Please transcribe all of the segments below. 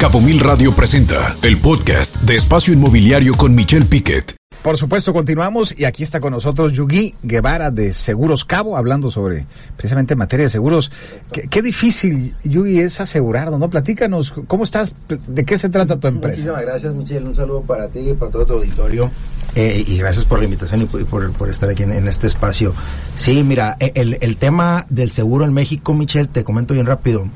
Cabo Mil Radio presenta el podcast de Espacio Inmobiliario con Michelle Piquet. Por supuesto, continuamos y aquí está con nosotros Yugi Guevara de Seguros Cabo, hablando sobre precisamente materia de seguros. Qué, qué difícil, Yugi, es asegurar, ¿no? Platícanos, ¿cómo estás? ¿De qué se trata tu empresa? Muchísimas gracias, Michelle. Un saludo para ti y para todo tu auditorio. Eh, y gracias por la invitación y por, estar aquí en, en, este espacio. Sí, mira, e, el, el, tema del seguro en México, Michelle, te comento bien rápido.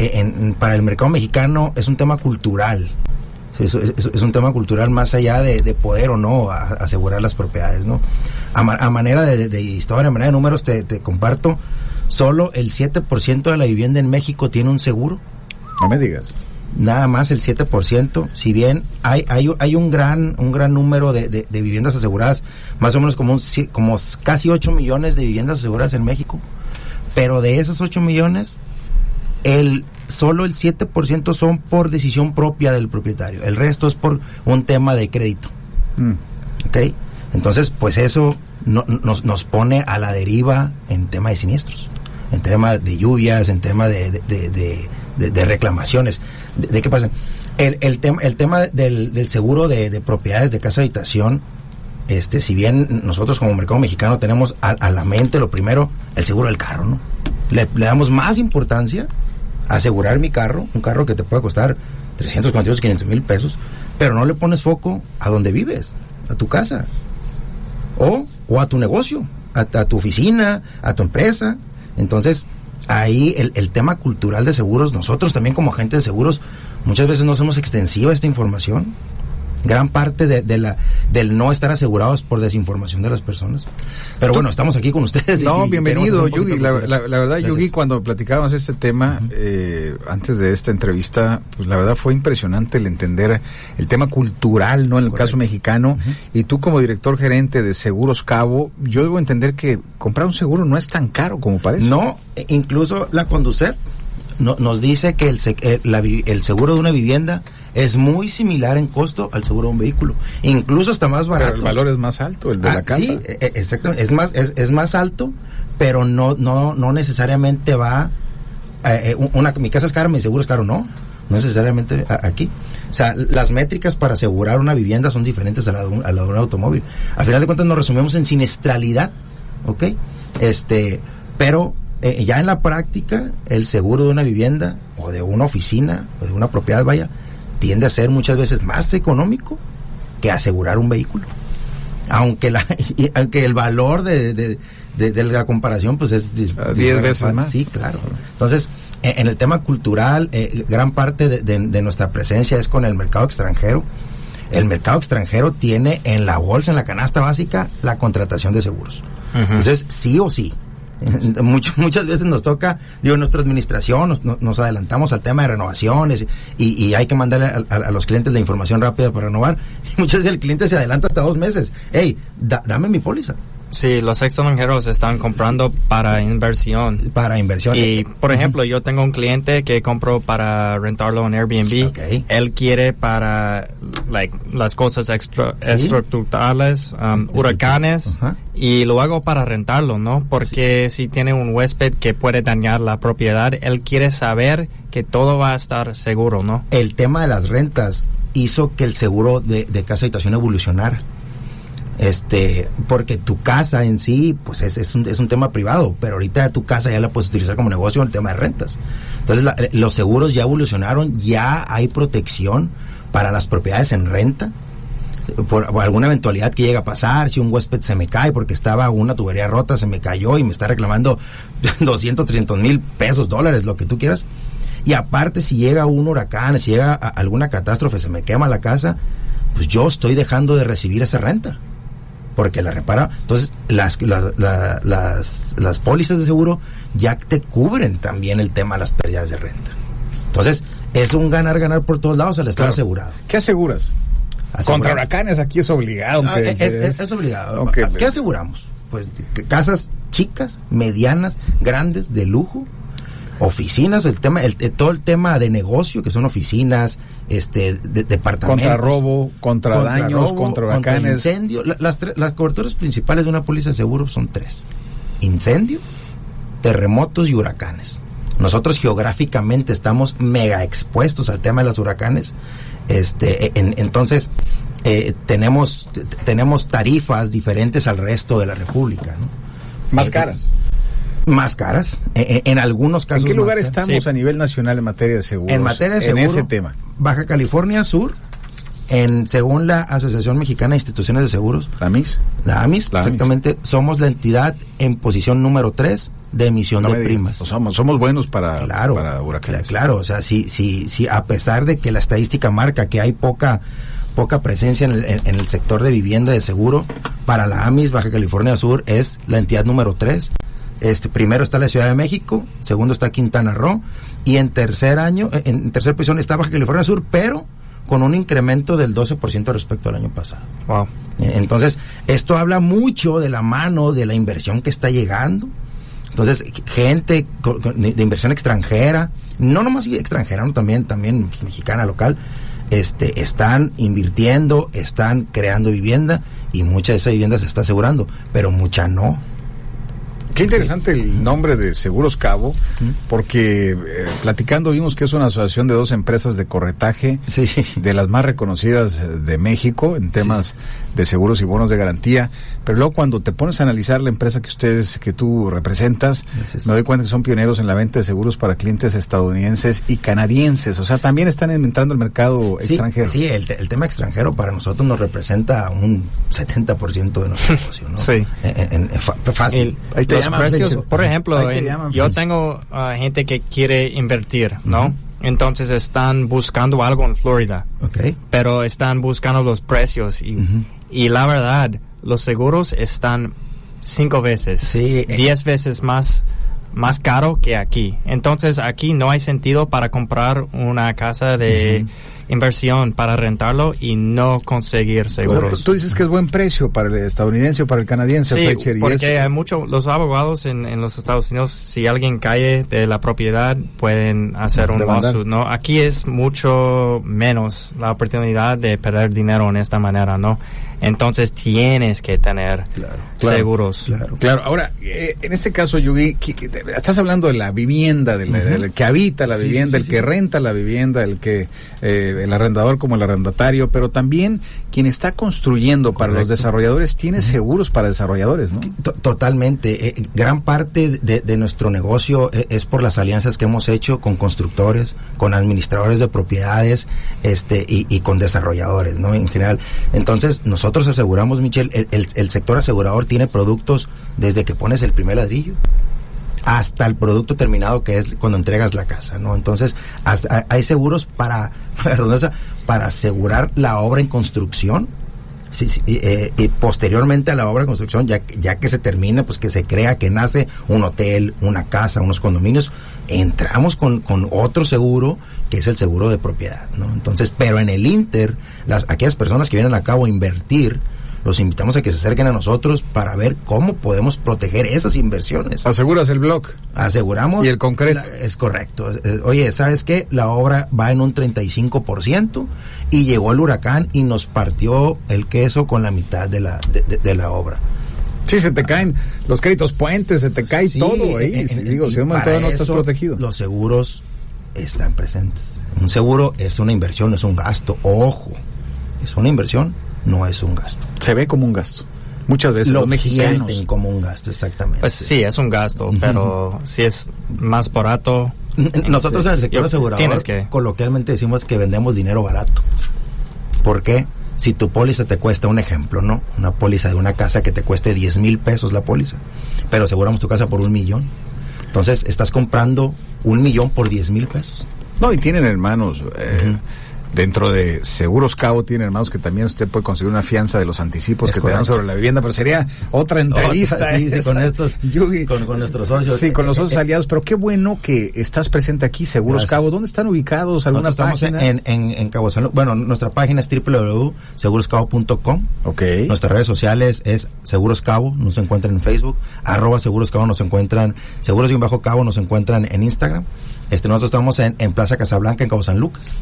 Eh, en, para el mercado mexicano es un tema cultural. Es, es, es, un tema cultural más allá de, de poder o no a, asegurar las propiedades, ¿no? A, a manera de, de, historia, a manera de números, te, te comparto, solo el 7% de la vivienda en México tiene un seguro. No me digas. Nada más el 7%, si bien hay, hay, hay un gran, un gran número de, de, de viviendas aseguradas, más o menos como, un, como casi 8 millones de viviendas aseguradas en México, pero de esas 8 millones, el solo el 7% son por decisión propia del propietario. El resto es por un tema de crédito. Mm. ¿Ok? Entonces, pues eso no, nos, nos pone a la deriva en tema de siniestros, en tema de lluvias, en tema de, de, de, de reclamaciones. ¿De, qué pasa? El, el, tema el tema del, del seguro de, propiedades de casa habitación, este, si bien nosotros como mercado mexicano tenemos a, a la mente lo primero, el seguro del carro, ¿no? Le, le damos más importancia asegurar mi carro, un carro que te puede costar 342, 500 mil pesos, pero no le pones foco a donde vives, a tu casa, o, o a tu negocio, a, tu oficina, a tu empresa. Entonces, ahí el, el, tema cultural de seguros, nosotros también como agentes de seguros, muchas veces no somos extensiva esta información. Gran parte de, de, la del no estar asegurados por desinformación de las personas. Pero bueno, estamos aquí con ustedes. No, y, bienvenido, Yugi. La, la, la, verdad, Gracias. Yugi, cuando platicábamos este tema, uh -huh. eh, antes de esta entrevista, pues la verdad fue impresionante el entender el tema cultural, ¿no? En el Correcto. caso mexicano. Uh -huh. Y tú como director gerente de Seguros Cabo, yo debo entender que comprar un seguro no es tan caro como parece. No, incluso la Conducef no, nos dice que el, el, la, el seguro de una vivienda es muy similar en costo al seguro de un vehículo, incluso hasta más barato. Pero el valor es más alto, el de ah, la casa. Sí, exactamente, es más, es, es, más alto, pero no, no, no necesariamente va, eh, una, mi casa es cara, mi seguro es caro, no, no necesariamente aquí. O sea, las métricas para asegurar una vivienda son diferentes a la de un, a la de un automóvil. Al final de cuentas nos resumimos en siniestralidad, ¿ok? Este, pero eh, ya en la práctica, el seguro de una vivienda o de una oficina o de una propiedad, vaya, tiende a ser muchas veces más económico que asegurar un vehículo. Aunque, la, aunque el valor de, de, de, de la comparación pues es 10 veces más. Sí, claro. Entonces, en el tema cultural, eh, gran parte de, de, de, nuestra presencia es con el mercado extranjero. El mercado extranjero tiene en la bolsa, en la canasta básica, la contratación de seguros. Uh -huh. Entonces, sí o sí, Much, muchas veces nos toca, digo, nuestra administración, nos, adelantamos al tema de renovaciones y, hay que mandarle a, a, a, los clientes la información rápida para renovar. Y muchas veces el cliente se adelanta hasta dos meses. Hey, da, dame mi póliza. Sí, los extranjeros están comprando para inversión. Para inversión. Y, por ejemplo, yo tengo un cliente que compró para rentarlo en Airbnb. Okay. Él quiere para like, las cosas extra, ¿Sí? estructurales, um, huracanes, uh -huh. y lo hago para rentarlo, ¿no? Porque sí. si tiene un huésped que puede dañar la propiedad, él quiere saber que todo va a estar seguro, ¿no? El tema de las rentas hizo que el seguro de, de casa habitación evolucionara este porque tu casa en sí pues es, es, un, es un tema privado pero ahorita tu casa ya la puedes utilizar como negocio en el tema de rentas. Entonces la, los seguros ya evolucionaron ya hay protección para las propiedades en renta. Por, alguna eventualidad que llega a pasar, si un huésped se me cae porque estaba una tubería rota, se me cayó y me está reclamando 200, 300 mil pesos, dólares, lo que tú quieras. Y aparte, si llega un huracán, si llega alguna catástrofe, se me quema la casa, pues yo estoy dejando de recibir esa renta porque la repara. Entonces, las, la, la, las, las pólizas de seguro ya te cubren también el tema de las pérdidas de renta. Entonces, es un ganar-ganar por todos lados al estar claro. asegurado. ¿Qué aseguras? Contra huracanes aquí es obligado. Ah, es, es, es, obligado. Okay. ¿Qué aseguramos? Pues casas chicas, medianas, grandes, de lujo, oficinas, el tema, el, todo el tema de negocio, que son oficinas, este, de, departamentos. Contra robo, contra, contra daños, robo, contra huracanes. Contra incendio. Las, las coberturas principales de una póliza de seguro son tres. Incendio, terremotos y huracanes. Nosotros geográficamente estamos mega expuestos al tema de los huracanes. Este, e, entonces, eh, tenemos, tenemos tarifas diferentes al resto de la República. ¿no? Más caras. Más caras, en, algunos casos. ¿En qué lugar estamos a nivel nacional en materia de seguros? En materia de seguros. En ese tema. Baja California Sur, en, según la Asociación Mexicana de Instituciones de Seguros. ¿La AMIS? La AMIS, exactamente. Somos la entidad en posición número 3 de emisión de primas. somos, somos buenos para, claro, para huracanes. Claro, o sea, sí, sí, sí, a pesar de que la estadística marca que hay poca poca presencia en el, en, el sector de vivienda de seguro, para la AMIS Baja California Sur es la entidad número 3. Este, primero está la Ciudad de México, segundo está Quintana Roo, y en tercer año, en tercer posición está Baja California Sur, pero con un incremento del 12% respecto al año pasado. Wow. Entonces, esto habla mucho de la mano de la inversión que está llegando. Entonces, gente de inversión extranjera, no nomás extranjera, no, también, también mexicana, local, este, están invirtiendo, están creando vivienda y mucha de esa vivienda se está asegurando, pero mucha no. Qué interesante el nombre de Seguros Cabo, porque eh, platicando vimos que es una asociación de dos empresas de corretaje, de las más reconocidas de México en temas de seguros y bonos de garantía. Pero luego cuando te pones a analizar la empresa que ustedes, que tú representas, me doy cuenta que son pioneros en la venta de seguros para clientes estadounidenses y canadienses. O sea, también están entrando el mercado extranjero. Sí, el, tema extranjero para nosotros nos representa un 70% de nuestro negocio, ¿no? Sí. En, fácil. Por ejemplo, yo tengo uh, gente que quiere invertir, ¿no? Entonces están buscando algo en Florida. Okay. Pero están buscando los precios y, y la verdad, los seguros están cinco veces, sí, eh. diez veces más más caro que aquí. Entonces aquí no hay sentido para comprar una casa de inversión para rentarlo y no conseguir seguros. tú dices que es buen precio para el estadounidense o para el canadiense. Sí, porque hay mucho, los abogados en, en, los Estados Unidos, si alguien cae de la propiedad, pueden hacer un lawsuit, ¿no? Aquí es mucho menos la oportunidad de perder dinero en esta manera, ¿no? Entonces tienes que tener seguros. Claro, claro. Ahora, eh, en este caso, Yugi, estás hablando de la vivienda, del, que habita la vivienda, el que renta la vivienda, el que eh, el arrendador como el arrendatario, pero también quien está construyendo para los desarrolladores tiene seguros para desarrolladores, ¿no? Totalmente. Eh, gran parte de, nuestro negocio es por las alianzas que hemos hecho con constructores, con administradores de propiedades, este y, y con desarrolladores, ¿no? En general. Entonces, nosotros nosotros aseguramos, Michelle, el, sector asegurador tiene productos desde que pones el primer ladrillo hasta el producto terminado que es cuando entregas la casa, ¿no? Entonces, hay seguros para, para asegurar la obra en construcción, sí, eh, y posteriormente a la obra de construcción, ya, ya que se termine, pues que se crea que nace un hotel, una casa, unos condominios, entramos con, con otro seguro que es el seguro de propiedad, ¿no? Entonces, pero en el Inter, las, aquellas personas que vienen a cabo a invertir, los invitamos a que se acerquen a nosotros para ver cómo podemos proteger esas inversiones. ¿Aseguras el blog? Aseguramos. ¿Y el concreto? es correcto. Oye, ¿sabes qué? La obra va en un 35% y llegó el huracán y nos partió el queso con la mitad de la, de, la obra. Sí, se te caen los créditos puentes, se te cae todo ahí. digo, si un no estás protegido. Los seguros están presentes. Un seguro es una inversión, es un gasto. Ojo, es una inversión, no es un gasto. Se ve como un gasto. Muchas veces lo los mexicanos como un gasto, exactamente. Pues sí, es un gasto, pero si es más barato. Nosotros en el sector asegurador que... coloquialmente decimos que vendemos dinero barato. ¿Por qué? Si tu póliza te cuesta un ejemplo, ¿no? Una póliza de una casa que te cueste 10 mil pesos la póliza, pero aseguramos tu casa por un millón entonces, estás comprando un millón por diez mil pesos. No, y tienen hermanos. Eh, dentro de Seguros Cabo tiene hermanos que también usted puede conseguir una fianza de los anticipos que te dan sobre la vivienda, pero sería otra entrevista sí, con estos con, nuestros socios. Sí, con los socios aliados, pero qué bueno que estás presente aquí, Seguros Cabo. ¿Dónde están ubicados? ¿Alguna estamos en, en, en, Cabo San Bueno, nuestra página es www.seguroscabo.com. Ok. Nuestras redes sociales es Seguros Cabo, nos encuentran en Facebook, arroba Seguros Cabo, nos encuentran, Seguros y un bajo Cabo nos encuentran en Instagram. Este, nosotros estamos en, en Plaza Casablanca, en Cabo San Lucas.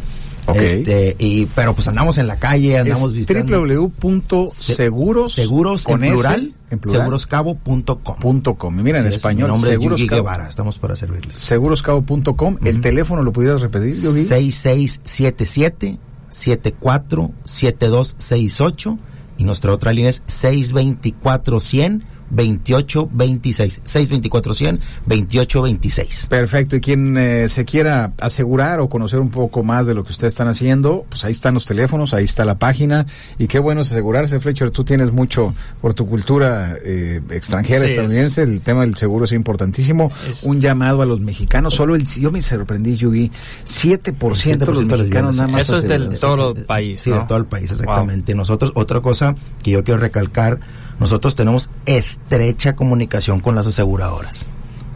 Este, y, pero pues andamos en la calle, andamos visitando. www.seguros seguros en plural, en plural, seguroscabo.com. Mira, en español, mi nombre seguros es Guevara, estamos para servirles. Seguroscabo.com. ¿El teléfono lo pudieras repetir, Yogi? 6677 747268 y nuestra otra línea es 624 100 2826 624 100 2826 Perfecto. Y quien eh, se quiera asegurar o conocer un poco más de lo que ustedes están haciendo, pues ahí están los teléfonos, ahí está la página. Y qué bueno es asegurarse, Fletcher. Tú tienes mucho por tu cultura eh, extranjera, estadounidense. El tema del seguro es importantísimo. Un llamado a los mexicanos. Solo el, yo me sorprendí, Yugi, 7%, de los mexicanos nada más. Eso es del todo el país. Sí, de todo el país, exactamente. Nosotros, otra cosa que yo quiero recalcar, nosotros tenemos estrecha comunicación con las aseguradoras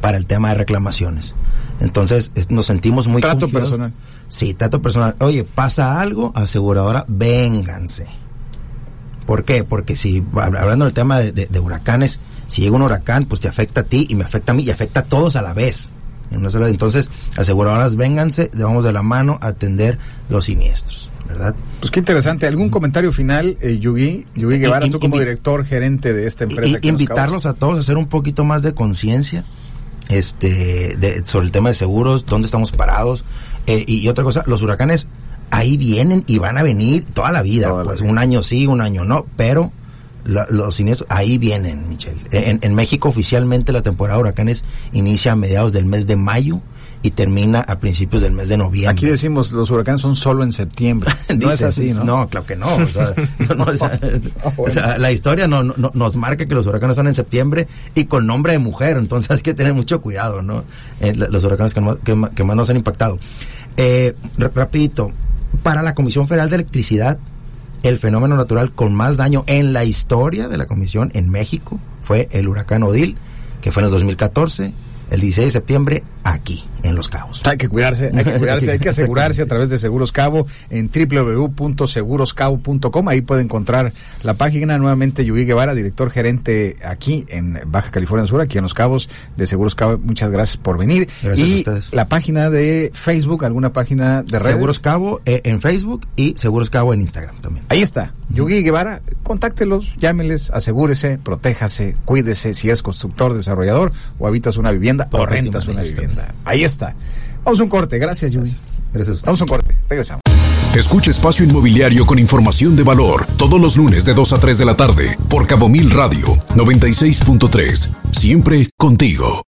para el tema de reclamaciones. Entonces nos sentimos muy trato personal. Sí, trato personal. Oye, pasa algo, aseguradora, vénganse. ¿Por qué? Porque si hablando del tema de, huracanes, si llega un huracán, pues te afecta a ti y me afecta a mí y afecta a todos a la vez. Entonces, aseguradoras, vénganse, vamos de la mano a atender los siniestros. ¿Verdad? Pues qué interesante. ¿Algún comentario final, eh, Yugi? Yugi Guevara, tú como director gerente de esta empresa. invitarlos a todos a hacer un poquito más de conciencia este, sobre el tema de seguros, dónde estamos parados. Eh, y, otra cosa, los huracanes ahí vienen y van a venir toda la vida. pues un año sí, un año no, pero los siniestros ahí vienen, Michelle. En, en México oficialmente la temporada de huracanes inicia a mediados del mes de mayo y termina a principios del mes de noviembre. Aquí decimos los huracanes son solo en septiembre. no es así, ¿no? No, claro que no. O sea, la historia no, nos marca que los huracanes son en septiembre y con nombre de mujer, entonces hay que tener mucho cuidado, ¿no? Eh, los huracanes que, más nos han impactado. Eh, rapidito, para la Comisión Federal de Electricidad, el fenómeno natural con más daño en la historia de la Comisión en México fue el huracán Odil, que fue en el 2014 el 16 de septiembre aquí, en Los Cabos. Hay que cuidarse, hay que cuidarse, hay que asegurarse a través de Seguros Cabo en www.seguroscabo.com. Ahí puede encontrar la página. Nuevamente, Yugi Guevara, director gerente aquí en Baja California Sur, aquí en Los Cabos de Seguros Cabo. Muchas gracias por venir. Gracias y a la página de Facebook, alguna página de redes. Seguros Cabo eh, en Facebook y Seguros Cabo en Instagram también. Ahí está. Yugi Guevara, contáctelos, llámeles, asegúrese, protéjase, cuídese si es constructor, desarrollador o habitas una vivienda o rentas una vivienda. Ahí está. Vamos a un corte. Gracias, Judy. Gracias. Vamos a un corte. Regresamos. Escucha Espacio Inmobiliario con información de valor todos los lunes de 2 a 3 de la tarde por Cabo Mil Radio 96.3. Siempre contigo.